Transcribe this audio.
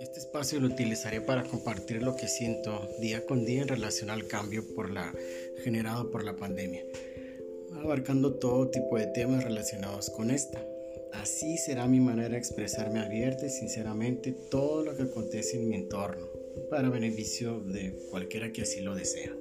Este espacio lo utilizaré para compartir lo que siento día con día en relación al cambio por la, generado por la pandemia, abarcando todo tipo de temas relacionados con esta. Así será mi manera de expresarme abierta y sinceramente todo lo que acontece en mi entorno, para beneficio de cualquiera que así lo desea.